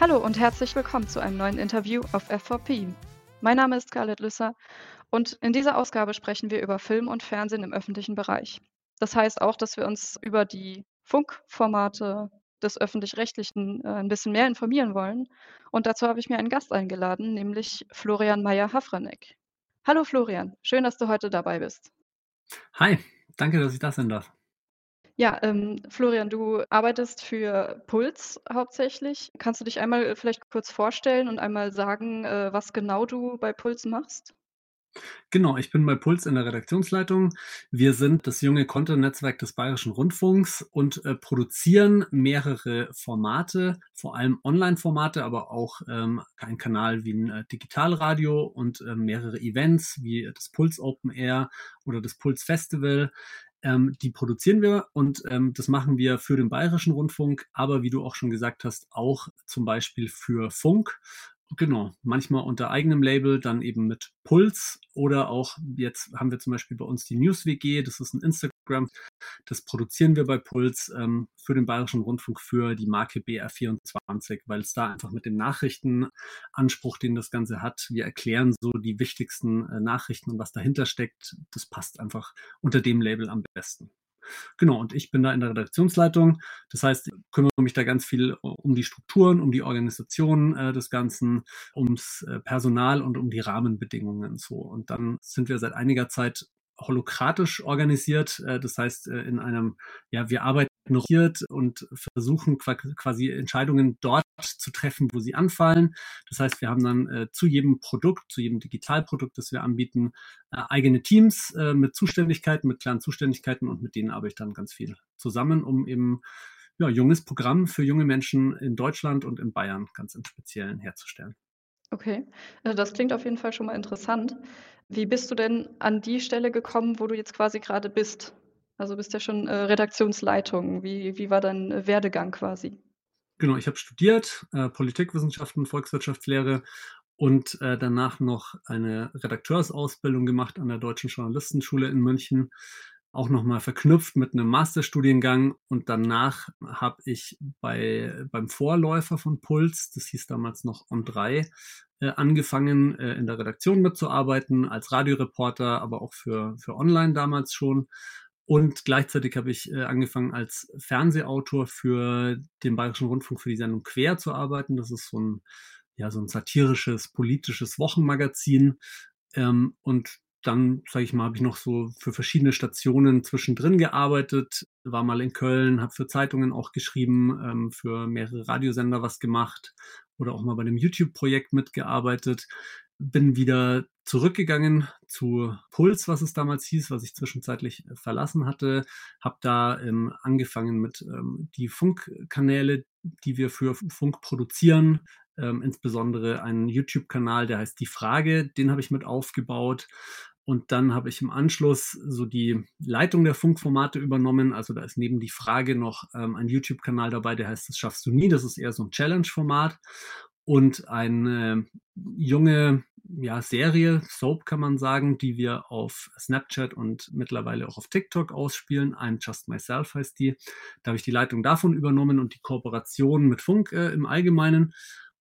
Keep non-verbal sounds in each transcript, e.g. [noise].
Hallo und herzlich willkommen zu einem neuen Interview auf F4P. Mein Name ist Scarlett Lüsser und in dieser Ausgabe sprechen wir über Film und Fernsehen im öffentlichen Bereich. Das heißt auch, dass wir uns über die Funkformate des öffentlich-rechtlichen äh, ein bisschen mehr informieren wollen. Und dazu habe ich mir einen Gast eingeladen, nämlich Florian Meyer-Hafranek. Hallo Florian, schön, dass du heute dabei bist. Hi, danke, dass ich da sein darf. Ja, ähm, Florian, du arbeitest für Puls hauptsächlich. Kannst du dich einmal äh, vielleicht kurz vorstellen und einmal sagen, äh, was genau du bei Puls machst? Genau, ich bin bei Puls in der Redaktionsleitung. Wir sind das junge Content-Netzwerk des Bayerischen Rundfunks und äh, produzieren mehrere Formate, vor allem Online-Formate, aber auch ähm, ein Kanal wie ein äh, Digitalradio und äh, mehrere Events wie das Puls Open Air oder das Puls Festival. Ähm, die produzieren wir und ähm, das machen wir für den Bayerischen Rundfunk, aber wie du auch schon gesagt hast, auch zum Beispiel für Funk. Genau, manchmal unter eigenem Label, dann eben mit Puls oder auch jetzt haben wir zum Beispiel bei uns die News WG, das ist ein Instagram, das produzieren wir bei Puls ähm, für den Bayerischen Rundfunk für die Marke BR24, weil es da einfach mit dem Nachrichtenanspruch, den das Ganze hat, wir erklären so die wichtigsten äh, Nachrichten und was dahinter steckt, das passt einfach unter dem Label am besten. Genau, und ich bin da in der Redaktionsleitung. Das heißt, ich kümmere mich da ganz viel um die Strukturen, um die Organisation äh, des Ganzen, ums äh, Personal und um die Rahmenbedingungen so. Und dann sind wir seit einiger Zeit holokratisch organisiert. Äh, das heißt, äh, in einem, ja, wir arbeiten und versuchen quasi Entscheidungen dort zu treffen, wo sie anfallen. Das heißt, wir haben dann äh, zu jedem Produkt, zu jedem Digitalprodukt, das wir anbieten, eigene Teams mit Zuständigkeiten, mit klaren Zuständigkeiten und mit denen arbeite ich dann ganz viel zusammen, um eben ja, junges Programm für junge Menschen in Deutschland und in Bayern ganz im Speziellen herzustellen. Okay, also das klingt auf jeden Fall schon mal interessant. Wie bist du denn an die Stelle gekommen, wo du jetzt quasi gerade bist? Also bist ja schon äh, Redaktionsleitung. Wie, wie war dein äh, Werdegang quasi? Genau, ich habe studiert, äh, Politikwissenschaften, Volkswirtschaftslehre und äh, danach noch eine Redakteursausbildung gemacht an der Deutschen Journalistenschule in München auch nochmal verknüpft mit einem Masterstudiengang und danach habe ich bei, beim Vorläufer von Puls, das hieß damals noch On3, äh, angefangen äh, in der Redaktion mitzuarbeiten, als Radioreporter, aber auch für, für Online damals schon. Und gleichzeitig habe ich äh, angefangen als Fernsehautor für den Bayerischen Rundfunk für die Sendung Quer zu arbeiten. Das ist so ein, ja, so ein satirisches, politisches Wochenmagazin. Ähm, und dann, sage ich mal, habe ich noch so für verschiedene Stationen zwischendrin gearbeitet, war mal in Köln, habe für Zeitungen auch geschrieben, ähm, für mehrere Radiosender was gemacht oder auch mal bei einem YouTube-Projekt mitgearbeitet. Bin wieder zurückgegangen zu Puls, was es damals hieß, was ich zwischenzeitlich verlassen hatte. Habe da ähm, angefangen mit ähm, die Funkkanäle, die wir für Funk produzieren, ähm, insbesondere einen YouTube-Kanal, der heißt Die Frage, den habe ich mit aufgebaut. Und dann habe ich im Anschluss so die Leitung der Funkformate übernommen. Also da ist neben die Frage noch ähm, ein YouTube-Kanal dabei, der heißt Das schaffst du nie. Das ist eher so ein Challenge-Format. Und eine junge ja, Serie, Soap kann man sagen, die wir auf Snapchat und mittlerweile auch auf TikTok ausspielen. I'm Just Myself heißt die. Da habe ich die Leitung davon übernommen und die Kooperation mit Funk äh, im Allgemeinen.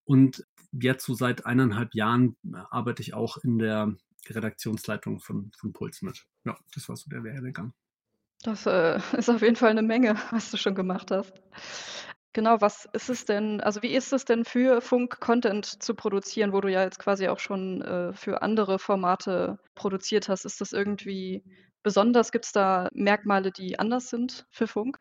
Und jetzt so seit eineinhalb Jahren äh, arbeite ich auch in der Redaktionsleitung von, von Puls mit. Ja, das war so der Werdegang. Das äh, [laughs] ist auf jeden Fall eine Menge, was du schon gemacht hast. Genau, was ist es denn, also wie ist es denn für Funk Content zu produzieren, wo du ja jetzt quasi auch schon äh, für andere Formate produziert hast? Ist das irgendwie besonders? Gibt es da Merkmale, die anders sind für Funk?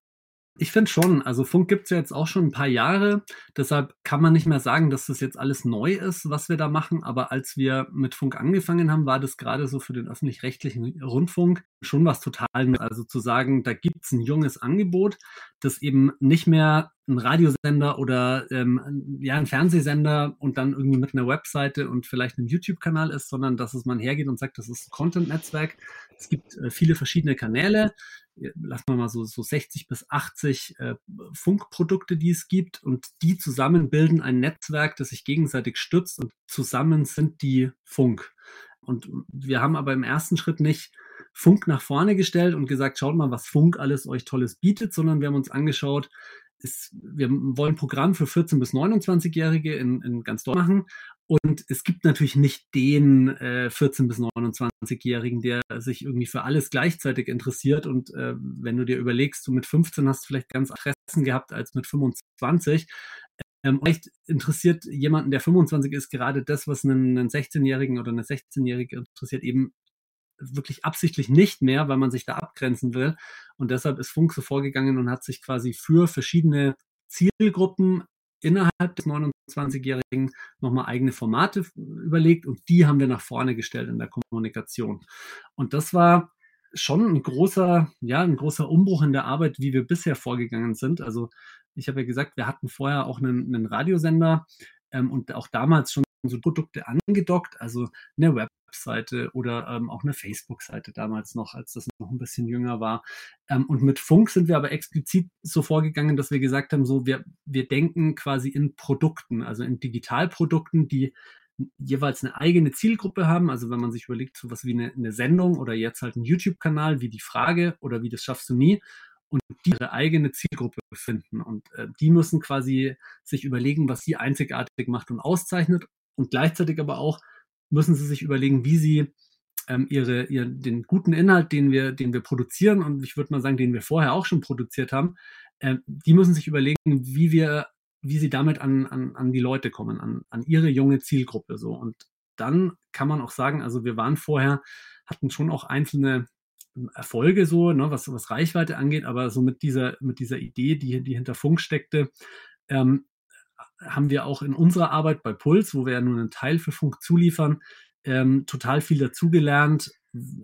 Ich finde schon, also Funk gibt es ja jetzt auch schon ein paar Jahre, deshalb kann man nicht mehr sagen, dass das jetzt alles neu ist, was wir da machen, aber als wir mit Funk angefangen haben, war das gerade so für den öffentlich-rechtlichen Rundfunk schon was total, also zu sagen, da gibt es ein junges Angebot, das eben nicht mehr ein Radiosender oder ähm, ja, ein Fernsehsender und dann irgendwie mit einer Webseite und vielleicht einem YouTube-Kanal ist, sondern dass es man hergeht und sagt, das ist ein Content-Netzwerk. Es gibt äh, viele verschiedene Kanäle lassen wir mal so, so 60 bis 80 äh, Funkprodukte, die es gibt und die zusammen bilden ein Netzwerk, das sich gegenseitig stützt und zusammen sind die Funk. Und wir haben aber im ersten Schritt nicht Funk nach vorne gestellt und gesagt, schaut mal, was Funk alles euch Tolles bietet, sondern wir haben uns angeschaut, ist, wir wollen ein Programm für 14- bis 29-Jährige in, in ganz Deutschland machen. Und es gibt natürlich nicht den äh, 14- bis 29-Jährigen, der sich irgendwie für alles gleichzeitig interessiert. Und äh, wenn du dir überlegst, du mit 15 hast vielleicht ganz Interessen gehabt als mit 25. Ähm, vielleicht interessiert jemanden, der 25 ist, gerade das, was einen, einen 16-Jährigen oder eine 16-Jährige interessiert, eben wirklich absichtlich nicht mehr, weil man sich da abgrenzen will. Und deshalb ist Funk so vorgegangen und hat sich quasi für verschiedene Zielgruppen innerhalb des 29-Jährigen nochmal eigene Formate überlegt und die haben wir nach vorne gestellt in der Kommunikation. Und das war schon ein großer, ja, ein großer Umbruch in der Arbeit, wie wir bisher vorgegangen sind. Also ich habe ja gesagt, wir hatten vorher auch einen, einen Radiosender ähm, und auch damals schon so Produkte angedockt, also eine Webseite oder ähm, auch eine Facebook-Seite damals noch, als das noch ein bisschen jünger war. Ähm, und mit Funk sind wir aber explizit so vorgegangen, dass wir gesagt haben, so wir, wir denken quasi in Produkten, also in Digitalprodukten, die jeweils eine eigene Zielgruppe haben. Also wenn man sich überlegt, so was wie eine, eine Sendung oder jetzt halt ein YouTube-Kanal wie die Frage oder wie das schaffst du nie und die ihre eigene Zielgruppe finden. Und äh, die müssen quasi sich überlegen, was sie einzigartig macht und auszeichnet und gleichzeitig aber auch müssen sie sich überlegen, wie sie ähm, ihre, ihr, den guten Inhalt, den wir, den wir produzieren und ich würde mal sagen, den wir vorher auch schon produziert haben, äh, die müssen sich überlegen, wie wir, wie sie damit an, an, an die Leute kommen, an, an ihre junge Zielgruppe so. Und dann kann man auch sagen, also wir waren vorher, hatten schon auch einzelne ähm, Erfolge so, ne, was, was Reichweite angeht, aber so mit dieser, mit dieser Idee, die, die hinter Funk steckte, ähm, haben wir auch in unserer Arbeit bei Puls, wo wir ja nur einen Teil für Funk zuliefern, ähm, total viel dazugelernt,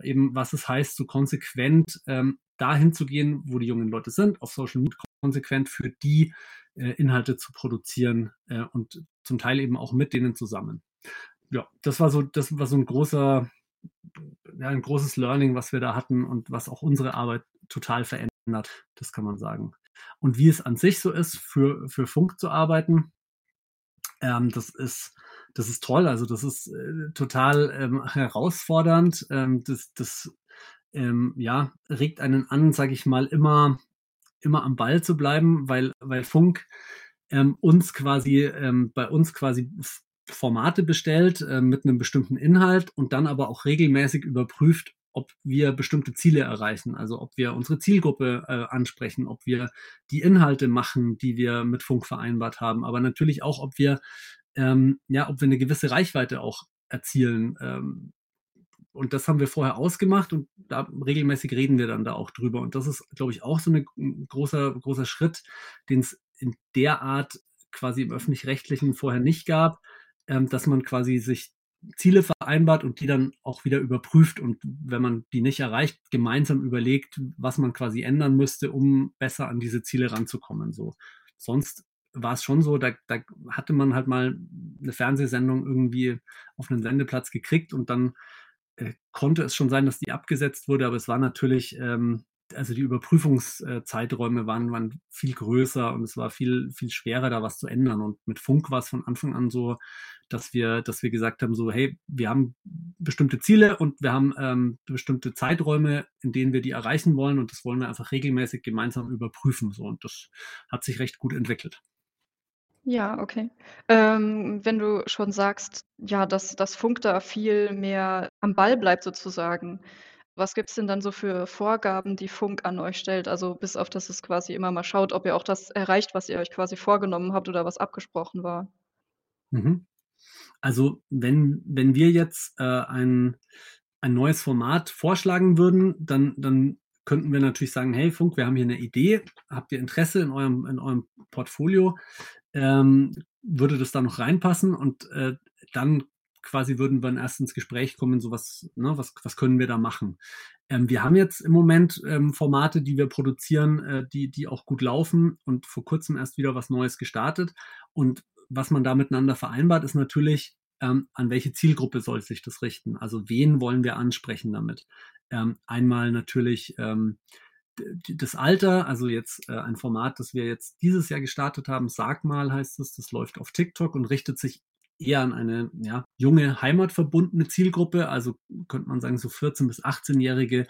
eben was es heißt, so konsequent ähm, dahin zu gehen, wo die jungen Leute sind, auf Social Media konsequent für die äh, Inhalte zu produzieren äh, und zum Teil eben auch mit denen zusammen. Ja, das war so, das war so ein großer, ja, ein großes Learning, was wir da hatten und was auch unsere Arbeit total verändert, das kann man sagen. Und wie es an sich so ist, für, für Funk zu arbeiten, ähm, das ist das ist toll. Also das ist äh, total ähm, herausfordernd. Ähm, das das ähm, ja regt einen an, sage ich mal, immer immer am Ball zu bleiben, weil weil Funk ähm, uns quasi ähm, bei uns quasi Formate bestellt äh, mit einem bestimmten Inhalt und dann aber auch regelmäßig überprüft, ob wir bestimmte Ziele erreichen, also ob wir unsere Zielgruppe äh, ansprechen, ob wir die Inhalte machen, die wir mit Funk vereinbart haben, aber natürlich auch, ob wir ähm, ja, ob wir eine gewisse Reichweite auch erzielen. Ähm, und das haben wir vorher ausgemacht und da regelmäßig reden wir dann da auch drüber. Und das ist, glaube ich, auch so ein großer, großer Schritt, den es in der Art quasi im öffentlich-rechtlichen vorher nicht gab, ähm, dass man quasi sich Ziele vereinbart und die dann auch wieder überprüft und wenn man die nicht erreicht, gemeinsam überlegt, was man quasi ändern müsste, um besser an diese Ziele ranzukommen. So. Sonst war es schon so, da, da hatte man halt mal eine Fernsehsendung irgendwie auf einen Sendeplatz gekriegt und dann äh, konnte es schon sein, dass die abgesetzt wurde, aber es war natürlich ähm, also die Überprüfungszeiträume waren, waren viel größer und es war viel, viel schwerer, da was zu ändern. Und mit Funk war es von Anfang an so, dass wir, dass wir gesagt haben, so, hey, wir haben bestimmte Ziele und wir haben ähm, bestimmte Zeiträume, in denen wir die erreichen wollen und das wollen wir einfach regelmäßig gemeinsam überprüfen. So, und das hat sich recht gut entwickelt. Ja, okay. Ähm, wenn du schon sagst, ja, dass dass Funk da viel mehr am Ball bleibt sozusagen. Was gibt's denn dann so für Vorgaben, die Funk an euch stellt? Also, bis auf dass es quasi immer mal schaut, ob ihr auch das erreicht, was ihr euch quasi vorgenommen habt oder was abgesprochen war? Mhm. Also, wenn wenn wir jetzt, äh, ein ein neues Format vorschlagen würden, dann dann könnten wir natürlich sagen: „Hey Funk, wir haben hier eine Idee. Habt ihr Interesse in eurem in eurem Portfolio? Ähm, würde das da noch reinpassen?“ Und, äh, dann quasi würden wir erst ins Gespräch kommen, so was, ne, was, was können wir da machen. Ähm, wir haben jetzt im Moment ähm, Formate, die wir produzieren, äh, die, die auch gut laufen und vor kurzem erst wieder was Neues gestartet. Und was man da miteinander vereinbart, ist natürlich, ähm, an welche Zielgruppe soll sich das richten? Also wen wollen wir ansprechen damit? Ähm, einmal natürlich ähm, das Alter, also jetzt äh, ein Format, das wir jetzt dieses Jahr gestartet haben, Sag mal heißt es, das läuft auf TikTok und richtet sich eher an eine ja, junge, heimatverbundene Zielgruppe, also könnte man sagen so 14- bis 18-Jährige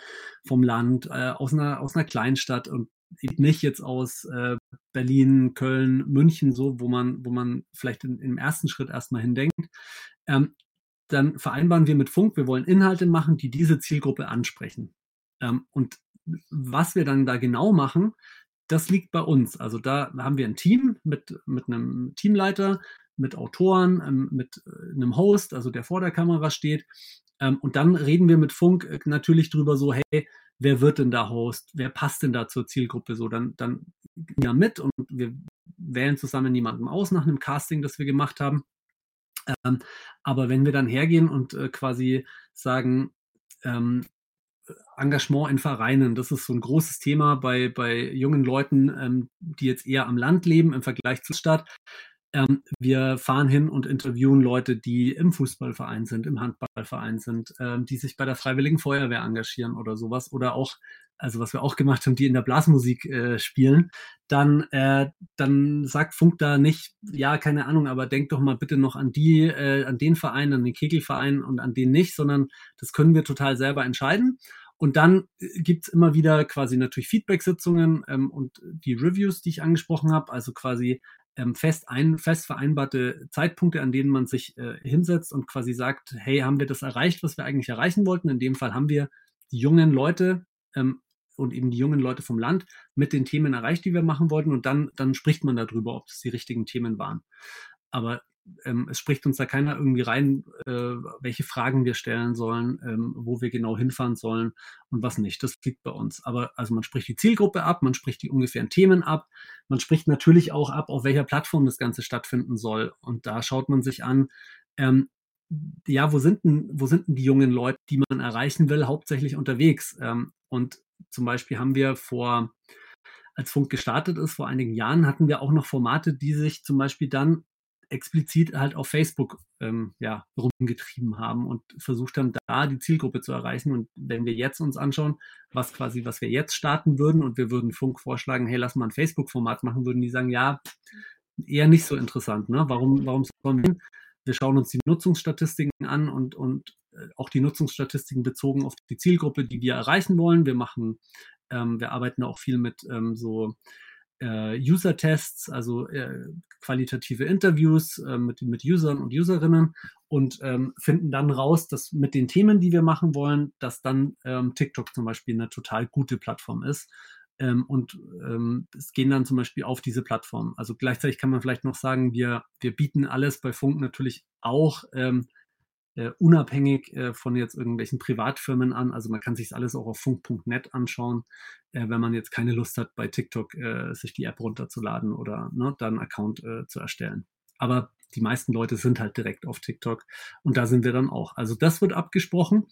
vom Land, äh, aus, einer, aus einer Kleinstadt und nicht jetzt aus äh, Berlin, Köln, München, so, wo man, wo man vielleicht in, im ersten Schritt erstmal hindenkt. Ähm, dann vereinbaren wir mit Funk, wir wollen Inhalte machen, die diese Zielgruppe ansprechen. Ähm, und was wir dann da genau machen, das liegt bei uns. Also da haben wir ein Team mit, mit einem Teamleiter, mit Autoren, ähm, mit äh, einem Host, also der vor der Kamera steht. Ähm, und dann reden wir mit Funk äh, natürlich drüber so, hey, wer wird denn da Host? Wer passt denn da zur Zielgruppe? So, dann, dann ja mit und wir wählen zusammen jemanden aus nach einem Casting, das wir gemacht haben. Ähm, aber wenn wir dann hergehen und äh, quasi sagen, Engagement in Vereinen, das ist so ein großes Thema bei, bei jungen Leuten, ähm, die jetzt eher am Land leben im Vergleich zur Stadt. Ähm, wir fahren hin und interviewen Leute, die im Fußballverein sind, im Handballverein sind, ähm, die sich bei der Freiwilligen Feuerwehr engagieren oder sowas. Oder auch, also was wir auch gemacht haben, die in der Blasmusik äh, spielen. Dann, äh, dann sagt Funk da nicht, ja, keine Ahnung, aber denk doch mal bitte noch an die, äh, an den Verein, an den Kegelverein und an den nicht, sondern das können wir total selber entscheiden. Und dann äh, gibt's immer wieder quasi natürlich Feedback-Sitzungen ähm, und die Reviews, die ich angesprochen habe, also quasi ähm, fest, ein, fest vereinbarte Zeitpunkte, an denen man sich äh, hinsetzt und quasi sagt, hey, haben wir das erreicht, was wir eigentlich erreichen wollten? In dem Fall haben wir die jungen Leute ähm, und eben die jungen Leute vom Land mit den Themen erreicht, die wir machen wollten. Und dann, dann spricht man darüber, ob das die richtigen Themen waren. Aber ähm, es spricht uns da keiner irgendwie rein, äh, welche Fragen wir stellen sollen, ähm, wo wir genau hinfahren sollen und was nicht. Das liegt bei uns. Aber also man spricht die Zielgruppe ab, man spricht die ungefähren Themen ab, man spricht natürlich auch ab, auf welcher Plattform das Ganze stattfinden soll. Und da schaut man sich an, ähm, ja, wo sind denn, wo sind denn die jungen Leute, die man erreichen will, hauptsächlich unterwegs? Ähm, und zum Beispiel haben wir vor als Funk gestartet ist, vor einigen Jahren, hatten wir auch noch Formate, die sich zum Beispiel dann explizit halt auf Facebook ähm, ja, rumgetrieben haben und versucht haben, da die Zielgruppe zu erreichen. Und wenn wir jetzt uns anschauen, was quasi, was wir jetzt starten würden und wir würden Funk vorschlagen, hey, lass mal ein Facebook-Format machen, würden die sagen, ja, eher nicht so interessant. Ne? Warum, warum sollen wir? Wir schauen uns die Nutzungsstatistiken an und, und äh, auch die Nutzungsstatistiken bezogen auf die Zielgruppe, die wir erreichen wollen. Wir machen, ähm, wir arbeiten auch viel mit ähm, so äh, User-Tests, also äh, qualitative Interviews äh, mit, mit Usern und Userinnen und ähm, finden dann raus, dass mit den Themen, die wir machen wollen, dass dann ähm, TikTok zum Beispiel eine total gute Plattform ist. Ähm, und ähm, es gehen dann zum Beispiel auf diese Plattform. Also gleichzeitig kann man vielleicht noch sagen, wir, wir bieten alles bei Funk natürlich auch ähm, äh, unabhängig äh, von jetzt irgendwelchen Privatfirmen an. Also man kann sich alles auch auf funk.net anschauen, äh, wenn man jetzt keine Lust hat, bei TikTok äh, sich die App runterzuladen oder ne, da einen Account äh, zu erstellen. Aber die meisten Leute sind halt direkt auf TikTok und da sind wir dann auch. Also das wird abgesprochen.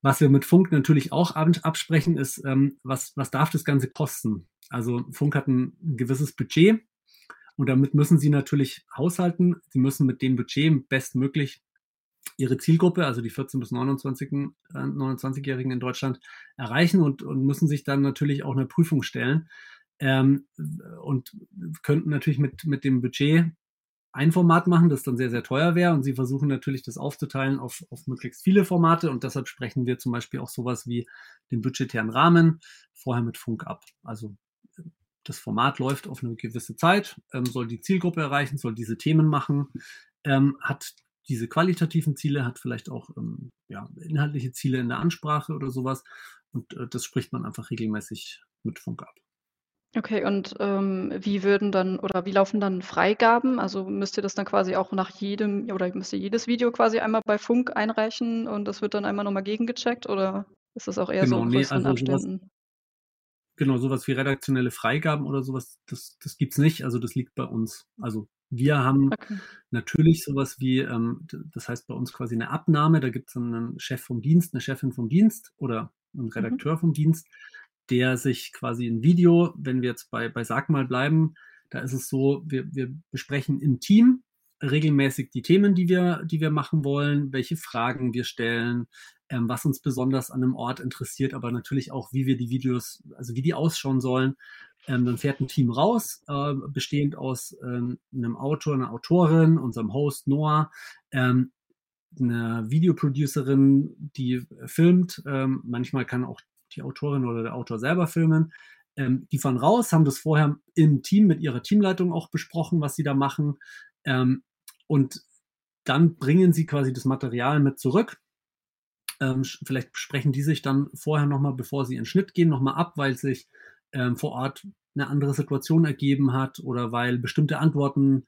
Was wir mit Funk natürlich auch absprechen, ist, ähm, was, was darf das Ganze kosten? Also Funk hat ein gewisses Budget und damit müssen sie natürlich haushalten. Sie müssen mit dem Budget bestmöglich ihre Zielgruppe, also die 14- bis 29-Jährigen äh, 29 in Deutschland, erreichen und, und müssen sich dann natürlich auch eine Prüfung stellen. Ähm, und könnten natürlich mit, mit dem Budget ein Format machen, das dann sehr, sehr teuer wäre. Und sie versuchen natürlich, das aufzuteilen auf, auf möglichst viele Formate. Und deshalb sprechen wir zum Beispiel auch sowas wie den budgetären Rahmen vorher mit Funk ab. Also das Format läuft auf eine gewisse Zeit, ähm, soll die Zielgruppe erreichen, soll diese Themen machen, ähm, hat diese qualitativen Ziele, hat vielleicht auch ähm, ja, inhaltliche Ziele in der Ansprache oder sowas. Und äh, das spricht man einfach regelmäßig mit Funk ab. Okay, und ähm, wie würden dann oder wie laufen dann Freigaben? Also müsst ihr das dann quasi auch nach jedem oder müsst ihr jedes Video quasi einmal bei Funk einreichen und das wird dann einmal nochmal gegengecheckt oder ist das auch eher genau, so in nee, also Abständen? Sowas, genau, sowas wie redaktionelle Freigaben oder sowas, das, das gibt es nicht. Also das liegt bei uns. Also wir haben okay. natürlich sowas wie, ähm, das heißt bei uns quasi eine Abnahme, da gibt es einen Chef vom Dienst, eine Chefin vom Dienst oder einen mhm. Redakteur mhm. vom Dienst, der sich quasi ein Video, wenn wir jetzt bei, bei Sag mal bleiben, da ist es so, wir, wir besprechen im Team regelmäßig die Themen, die wir, die wir machen wollen, welche Fragen wir stellen, ähm, was uns besonders an einem Ort interessiert, aber natürlich auch, wie wir die Videos, also wie die ausschauen sollen. Ähm, dann fährt ein Team raus, äh, bestehend aus ähm, einem Autor, einer Autorin, unserem Host Noah, ähm, einer Videoproducerin, die filmt. Ähm, manchmal kann auch die Autorin oder der Autor selber filmen. Ähm, die fahren raus, haben das vorher im Team mit ihrer Teamleitung auch besprochen, was sie da machen. Ähm, und dann bringen sie quasi das Material mit zurück. Vielleicht sprechen die sich dann vorher nochmal, bevor sie in Schnitt gehen, nochmal ab, weil sich ähm, vor Ort eine andere Situation ergeben hat oder weil bestimmte Antworten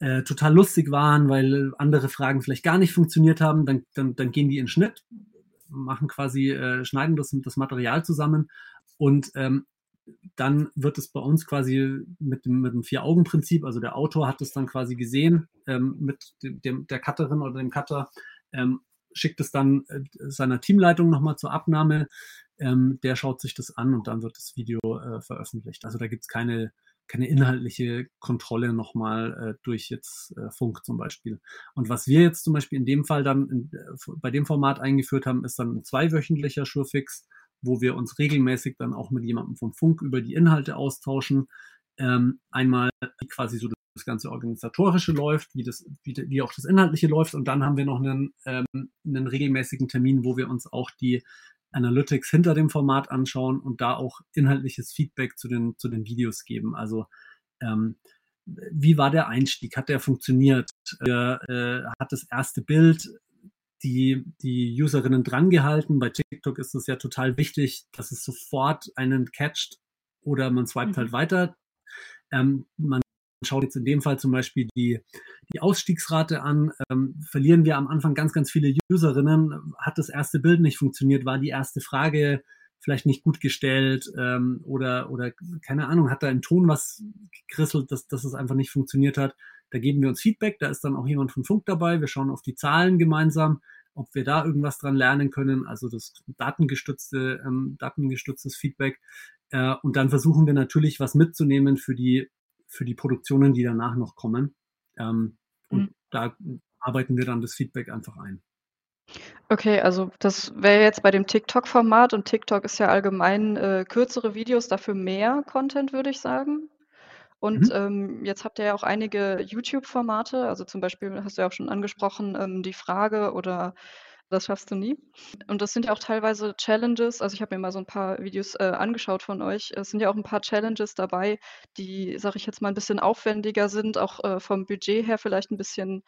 äh, total lustig waren, weil andere Fragen vielleicht gar nicht funktioniert haben, dann, dann, dann gehen die in Schnitt, machen quasi, äh, schneiden das, das Material zusammen und ähm, dann wird es bei uns quasi mit dem, mit dem Vier-Augen-Prinzip, also der Autor hat es dann quasi gesehen ähm, mit dem, der Cutterin oder dem Cutter, ähm, schickt es dann äh, seiner Teamleitung nochmal zur Abnahme. Ähm, der schaut sich das an und dann wird das Video äh, veröffentlicht. Also da gibt es keine, keine inhaltliche Kontrolle nochmal äh, durch jetzt äh, Funk zum Beispiel. Und was wir jetzt zum Beispiel in dem Fall dann in, äh, bei dem Format eingeführt haben, ist dann ein zweiwöchentlicher Surefix wo wir uns regelmäßig dann auch mit jemandem vom Funk über die Inhalte austauschen. Ähm, einmal quasi so das ganze organisatorische läuft, wie das, wie, wie auch das inhaltliche läuft, und dann haben wir noch einen, ähm, einen regelmäßigen Termin, wo wir uns auch die Analytics hinter dem Format anschauen und da auch inhaltliches Feedback zu den, zu den Videos geben. Also ähm, wie war der Einstieg? Hat der funktioniert? Äh, äh, hat das erste Bild die, die Userinnen drangehalten. Bei TikTok ist es ja total wichtig, dass es sofort einen catcht oder man swipet halt mhm. halt weiter. Ähm, man schaut jetzt in dem Fall zum Beispiel die, die Ausstiegsrate an. Ähm, verlieren wir am Anfang ganz, ganz viele Userinnen? Hat das erste Bild nicht funktioniert? War die erste Frage vielleicht nicht gut gestellt ähm, oder, oder keine Ahnung, hat da im Ton was gekrisselt, dass, dass es einfach nicht funktioniert hat? Da geben wir uns Feedback, da ist dann auch jemand von Funk dabei. Wir schauen auf die Zahlen gemeinsam, ob wir da irgendwas dran lernen können, also das datengestützte, ähm, datengestütztes Feedback. Äh, und dann versuchen wir natürlich was mitzunehmen für die, für die Produktionen, die danach noch kommen. Ähm, und mhm. da arbeiten wir dann das Feedback einfach ein. Okay, also das wäre jetzt bei dem TikTok-Format und TikTok ist ja allgemein äh, kürzere Videos, dafür mehr Content, würde ich sagen. Und, Mhm. ähm, jetzt habt ihr ja auch einige YouTube-Formate, also zum Beispiel hast du ja auch schon angesprochen, ähm, die Frage oder „Das schaffst du nie?“ Und das sind ja auch teilweise Challenges. Also, ich habe mir mal so ein paar Videos, äh, angeschaut von euch. Es sind ja auch ein paar Challenges dabei, die, sage ich jetzt mal, ein bisschen aufwendiger sind, auch, äh, vom Budget her vielleicht ein bisschen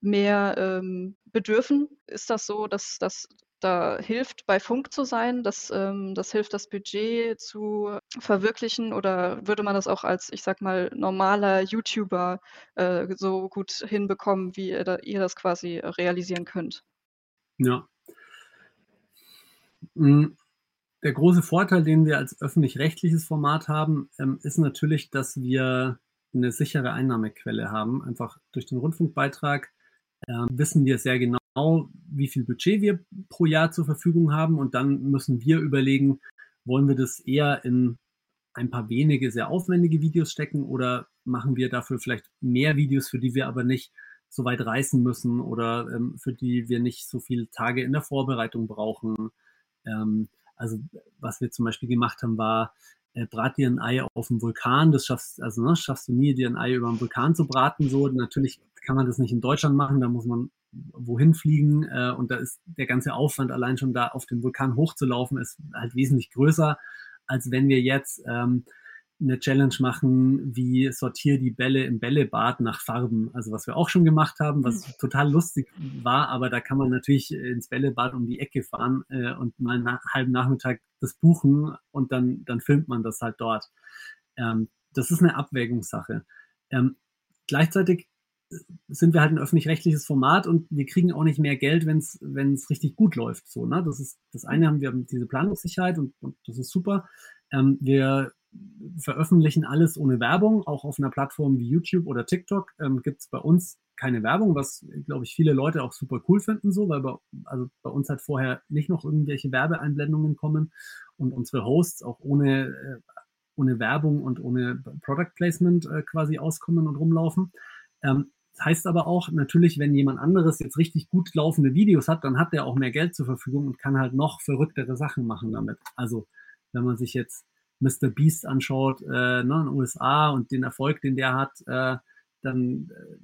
mehr, ähm, bedürfen. Ist das so, dass dass da hilft, bei Funk zu sein, das, ähm, das hilft, das Budget zu verwirklichen oder würde man das auch als, ich sag mal, normaler YouTuber äh, so gut hinbekommen, wie ihr, da, ihr das quasi realisieren könnt? Ja. Hm, der große Vorteil, den wir als öffentlich-rechtliches Format haben, ähm, ist natürlich, dass wir eine sichere Einnahmequelle haben. Einfach durch den Rundfunkbeitrag äh, wissen wir sehr genau, wie viel Budget wir pro Jahr zur Verfügung haben und dann müssen wir überlegen, wollen wir das eher in ein paar wenige sehr aufwendige Videos stecken oder machen wir dafür vielleicht mehr Videos, für die wir aber nicht so weit reißen müssen oder ähm, für die wir nicht so viele Tage in der Vorbereitung brauchen. Ähm, also was wir zum Beispiel gemacht haben, war, äh, brat dir ein Ei auf dem Vulkan. Das schaffst, also ne, schaffst du nie, dir ein Ei über einen Vulkan zu braten. So, natürlich kann man das nicht in Deutschland machen, da muss man wohin fliegen äh, und da ist der ganze Aufwand allein schon da auf den Vulkan hochzulaufen ist halt wesentlich größer, als wenn wir jetzt ähm, eine Challenge machen, wie sortiere die Bälle im Bällebad nach Farben. Also was wir auch schon gemacht haben, was mhm. total lustig war, aber da kann man natürlich ins Bällebad um die Ecke fahren äh, und mal einen halben Nachmittag das buchen und dann, dann filmt man das halt dort. Ähm, das ist eine Abwägungssache. Ähm, gleichzeitig sind wir halt ein öffentlich-rechtliches Format und wir kriegen auch nicht mehr Geld, wenn es richtig gut läuft. So, ne? Das ist das eine haben wir diese Planungssicherheit und, und das ist super. Ähm, wir veröffentlichen alles ohne Werbung, auch auf einer Plattform wie YouTube oder TikTok ähm, gibt es bei uns keine Werbung, was glaube ich viele Leute auch super cool finden, so, weil bei, also bei uns halt vorher nicht noch irgendwelche Werbeeinblendungen kommen und unsere Hosts auch ohne, äh, ohne Werbung und ohne Product Placement äh, quasi auskommen und rumlaufen. Ähm, das heißt aber auch, natürlich, wenn jemand anderes jetzt richtig gut laufende Videos hat, dann hat der auch mehr Geld zur Verfügung und kann halt noch verrücktere Sachen machen damit. Also, wenn man sich jetzt Mr. Beast anschaut, äh, ne, in den USA und den Erfolg, den der hat, äh, dann, äh,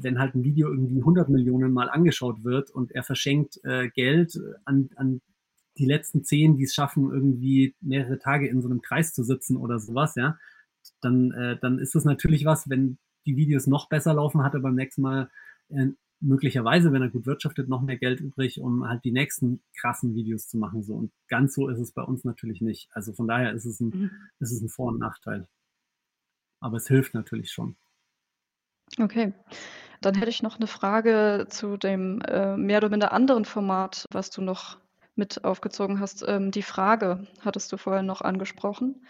wenn halt ein Video irgendwie 100 Millionen Mal angeschaut wird und er verschenkt äh, Geld an, an die letzten zehn, die es schaffen, irgendwie mehrere Tage in so einem Kreis zu sitzen oder sowas, ja, dann, äh, dann ist das natürlich was, wenn die Videos noch besser laufen, hat er beim nächsten Mal äh, möglicherweise, wenn er gut wirtschaftet, noch mehr Geld übrig, um halt die nächsten krassen Videos zu machen. So. Und ganz so ist es bei uns natürlich nicht. Also von daher ist es ein, mhm. ist es ein Vor- und Nachteil. Aber es hilft natürlich schon. Okay. Dann hätte ich noch eine Frage zu dem äh, mehr oder minder anderen Format, was du noch mit aufgezogen hast. Ähm, die Frage hattest du vorher noch angesprochen.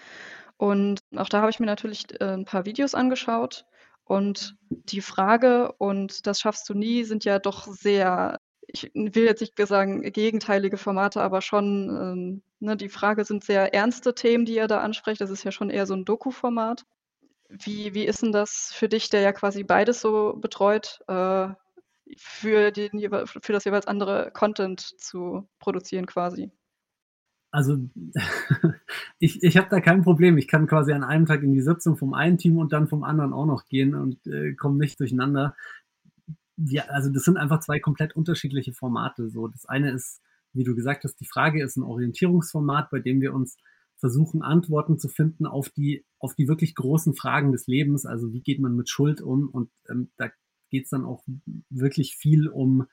Und auch da habe ich mir natürlich äh, ein paar Videos angeschaut. Und die Frage und das schaffst du nie sind ja doch sehr, ich will jetzt nicht sagen gegenteilige Formate, aber schon, ähm, ne, die Frage sind sehr ernste Themen, die ihr da ansprecht. Das ist ja schon eher so ein Doku-Format. Wie wie ist denn das für dich, der ja quasi beides so betreut, äh, für den für das jeweils andere Content zu produzieren quasi? Also [laughs] ich, ich habe da kein Problem. Ich kann quasi an einem Tag in die Sitzung vom einen Team und dann vom anderen auch noch gehen und äh, komme nicht durcheinander. Ja, also das sind einfach zwei komplett unterschiedliche Formate. So, das eine ist, wie du gesagt hast, die Frage ist ein Orientierungsformat, bei dem wir uns versuchen, Antworten zu finden auf die, auf die wirklich großen Fragen des Lebens. Also wie geht man mit Schuld um? Und ähm, da geht es dann auch wirklich viel um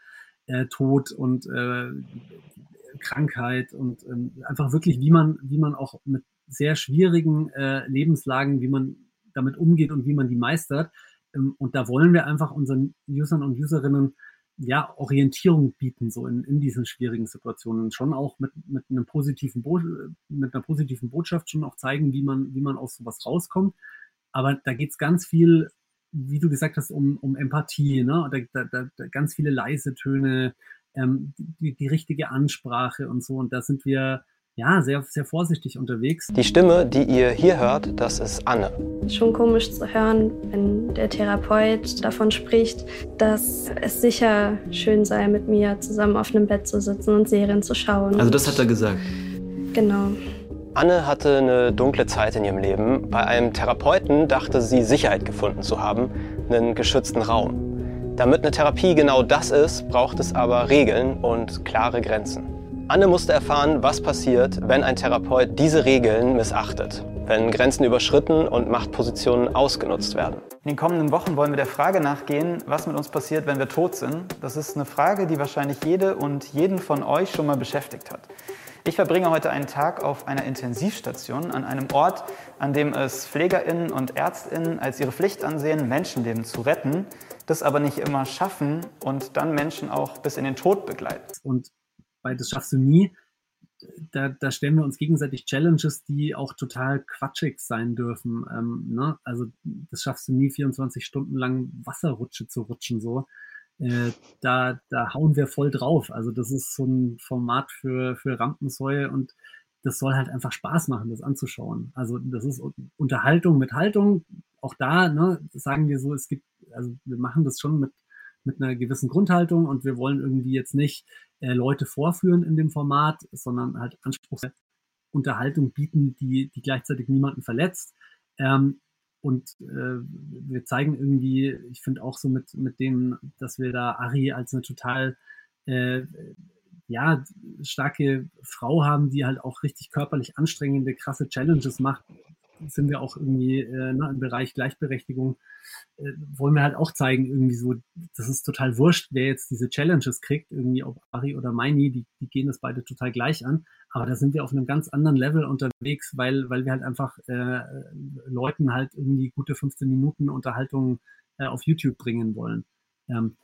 äh, Tod und äh, Krankheit und ähm, einfach wirklich, wie man, wie man auch mit sehr schwierigen äh, Lebenslagen, wie man damit umgeht und wie man die meistert. Ähm, und da wollen wir einfach unseren Usern und Userinnen ja, Orientierung bieten, so in, in diesen schwierigen Situationen. Schon auch mit, mit, einem positiven Bo mit einer positiven Botschaft schon auch zeigen, wie man, wie man aus sowas rauskommt. Aber da geht's ganz viel, wie du gesagt hast, um, um Empathie, ne? Da, da, da ganz viele leise Töne, ähm, die, die richtige Ansprache und so. Und da sind wir ja, sehr, sehr vorsichtig unterwegs. Die Stimme, die ihr hier hört, das ist Anne. Schon komisch zu hören, wenn der Therapeut davon spricht, dass es sicher schön sei, mit mir zusammen auf einem Bett zu sitzen und Serien zu schauen. Also das hat er gesagt? Genau. Anne hatte eine dunkle Zeit in ihrem Leben. Bei einem Therapeuten dachte sie Sicherheit gefunden zu haben, einen geschützten Raum. Damit eine Therapie genau das ist, braucht es aber Regeln und klare Grenzen. Anne musste erfahren, was passiert, wenn ein Therapeut diese Regeln missachtet, wenn Grenzen überschritten und Machtpositionen ausgenutzt werden. In den kommenden Wochen wollen wir der Frage nachgehen, was mit uns passiert, wenn wir tot sind. Das ist eine Frage, die wahrscheinlich jede und jeden von euch schon mal beschäftigt hat. Ich verbringe heute einen Tag auf einer Intensivstation an einem Ort, an dem es Pflegerinnen und Ärztinnen als ihre Pflicht ansehen, Menschenleben zu retten, das aber nicht immer schaffen und dann Menschen auch bis in den Tod begleiten. Und bei Das schaffst du nie, da, da stellen wir uns gegenseitig Challenges, die auch total quatschig sein dürfen. Ähm, ne? Also das schaffst du nie, 24 Stunden lang Wasserrutsche zu rutschen. so. Äh, da, da hauen wir voll drauf. Also das ist so ein Format für, für Rampensäue und das soll halt einfach Spaß machen, das anzuschauen. Also das ist Unterhaltung mit Haltung. Auch da ne, sagen wir so, es gibt, also wir machen das schon mit, mit einer gewissen Grundhaltung und wir wollen irgendwie jetzt nicht äh, Leute vorführen in dem Format, sondern halt anspruchsvolle Unterhaltung bieten, die, die gleichzeitig niemanden verletzt. Ähm, und äh, wir zeigen irgendwie, ich finde auch so mit, mit dem, dass wir da Ari als eine total äh, ja, starke Frau haben, die halt auch richtig körperlich anstrengende, krasse Challenges macht, sind wir auch irgendwie äh, ne, im Bereich Gleichberechtigung, äh, wollen wir halt auch zeigen, irgendwie so, das ist total wurscht, wer jetzt diese Challenges kriegt, irgendwie ob Ari oder Meini, die, die gehen das beide total gleich an. Aber da sind wir auf einem ganz anderen Level unterwegs, weil, weil wir halt einfach äh, Leuten halt irgendwie gute 15 Minuten Unterhaltung äh, auf YouTube bringen wollen. Ähm,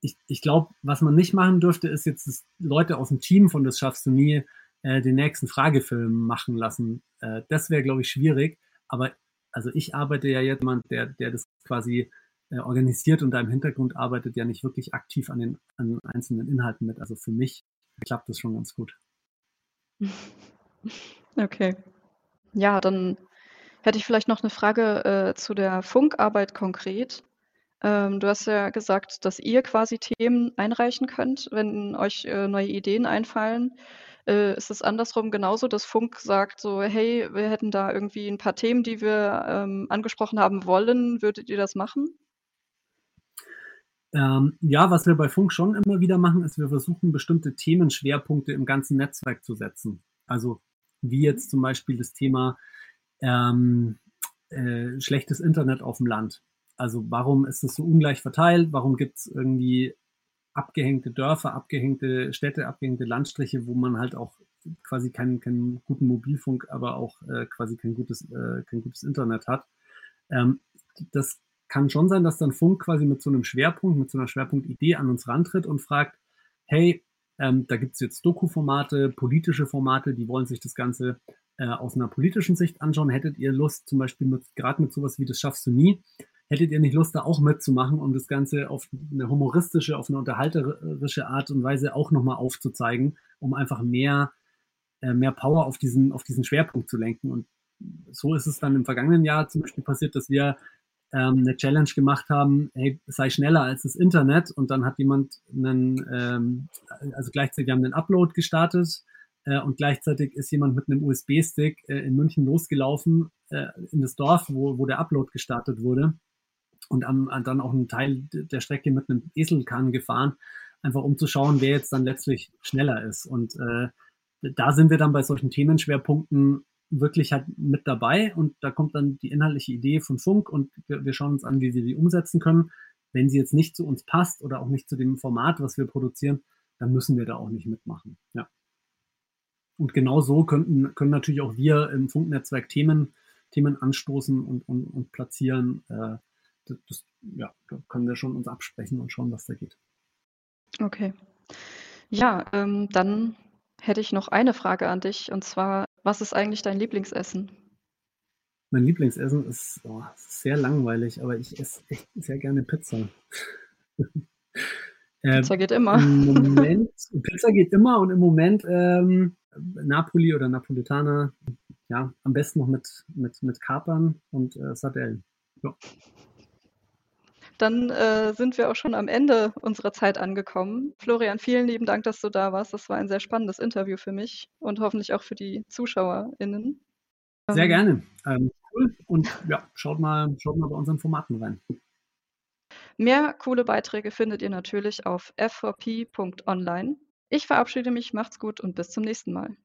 ich, ich glaube, was man nicht machen dürfte, ist jetzt Leute aus dem Team von Das schaffst du nie äh, den nächsten Fragefilm machen lassen. Äh, das wäre, glaube ich, schwierig. Aber also ich arbeite ja jetzt jemand, der, der das quasi äh, organisiert und da im Hintergrund arbeitet ja nicht wirklich aktiv an den an einzelnen Inhalten mit. Also für mich klappt das schon ganz gut. [laughs] Okay. Ja, dann hätte ich vielleicht noch eine Frage äh, zu der Funkarbeit konkret. Ähm, du hast ja gesagt, dass ihr quasi Themen einreichen könnt, wenn euch äh, neue Ideen einfallen. Äh, ist es andersrum genauso, dass Funk sagt so: „Hey, wir hätten da irgendwie ein paar Themen, die wir, ähm, angesprochen haben wollen. Würdet ihr das machen?“ Ähm, ja, was wir bei Funk schon immer wieder machen, ist, wir versuchen bestimmte Themenschwerpunkte im ganzen Netzwerk zu setzen. Also wie jetzt zum Beispiel das Thema ähm, äh, schlechtes Internet auf dem Land. Also warum ist es so ungleich verteilt? Warum gibt es irgendwie abgehängte Dörfer, abgehängte Städte, abgehängte Landstriche, wo man halt auch quasi keinen, keinen guten Mobilfunk, aber auch äh, quasi kein gutes, äh, kein gutes Internet hat. Ähm, das kann schon sein, dass dann Funk quasi mit so einem Schwerpunkt, mit so einer Schwerpunktidee an uns rantritt und fragt, hey, ähm, da gibt es jetzt Doku-Formate, politische Formate, die wollen sich das Ganze äh, aus einer politischen Sicht anschauen. Hättet ihr Lust, zum Beispiel gerade mit sowas wie das schaffst du nie, hättet ihr nicht Lust, da auch mitzumachen, um das Ganze auf eine humoristische, auf eine unterhalterische Art und Weise auch nochmal aufzuzeigen, um einfach mehr, äh, mehr Power auf diesen, auf diesen Schwerpunkt zu lenken. Und so ist es dann im vergangenen Jahr zum Beispiel passiert, dass wir ähm, eine Challenge gemacht haben, hey, sei schneller als das Internet. Und dann hat jemand einen, ähm, also gleichzeitig, wir den Upload gestartet äh, und gleichzeitig ist jemand mit einem USB-Stick äh, in München losgelaufen äh, in das Dorf, wo, wo der Upload gestartet wurde und am, dann auch einen Teil der Strecke mit einem Eselkahn gefahren, einfach um zu schauen, wer jetzt dann letztlich schneller ist. Und äh, da sind wir dann bei solchen Themenschwerpunkten wirklich halt mit dabei und da kommt dann die inhaltliche Idee von Funk und wir, wir schauen uns an, wie wir die umsetzen können. Wenn sie jetzt nicht zu uns passt oder auch nicht zu dem Format, was wir produzieren, dann müssen wir da auch nicht mitmachen. Ja. Und genau so könnten, können natürlich auch wir im Funknetzwerk Themen, Themen anstoßen und, und, und platzieren. Äh, das, ja, da können wir schon uns absprechen und schauen, was da geht. Okay. Ja, ähm, dann hätte ich noch eine Frage an dich und zwar, was ist eigentlich dein Lieblingsessen? Mein Lieblingsessen ist, oh, sehr langweilig, aber ich esse echt sehr gerne Pizza. [laughs] Pizza ähm, geht immer. Im [laughs] Moment, Pizza geht immer und im Moment ähm, Napoli oder Napolitaner, ja, am besten noch mit, mit, mit Kapern und äh, Sardellen. Ja. Dann äh, sind wir auch schon am Ende unserer Zeit angekommen. Florian, vielen lieben Dank, dass du da warst. Das war ein sehr spannendes Interview für mich und hoffentlich auch für die ZuschauerInnen. Sehr ähm, gerne. Ähm, cool. Und ja, schaut mal, schaut mal bei unseren Formaten rein. Mehr coole Beiträge findet ihr natürlich auf f4p.online. Ich verabschiede mich, macht's gut und bis zum nächsten Mal.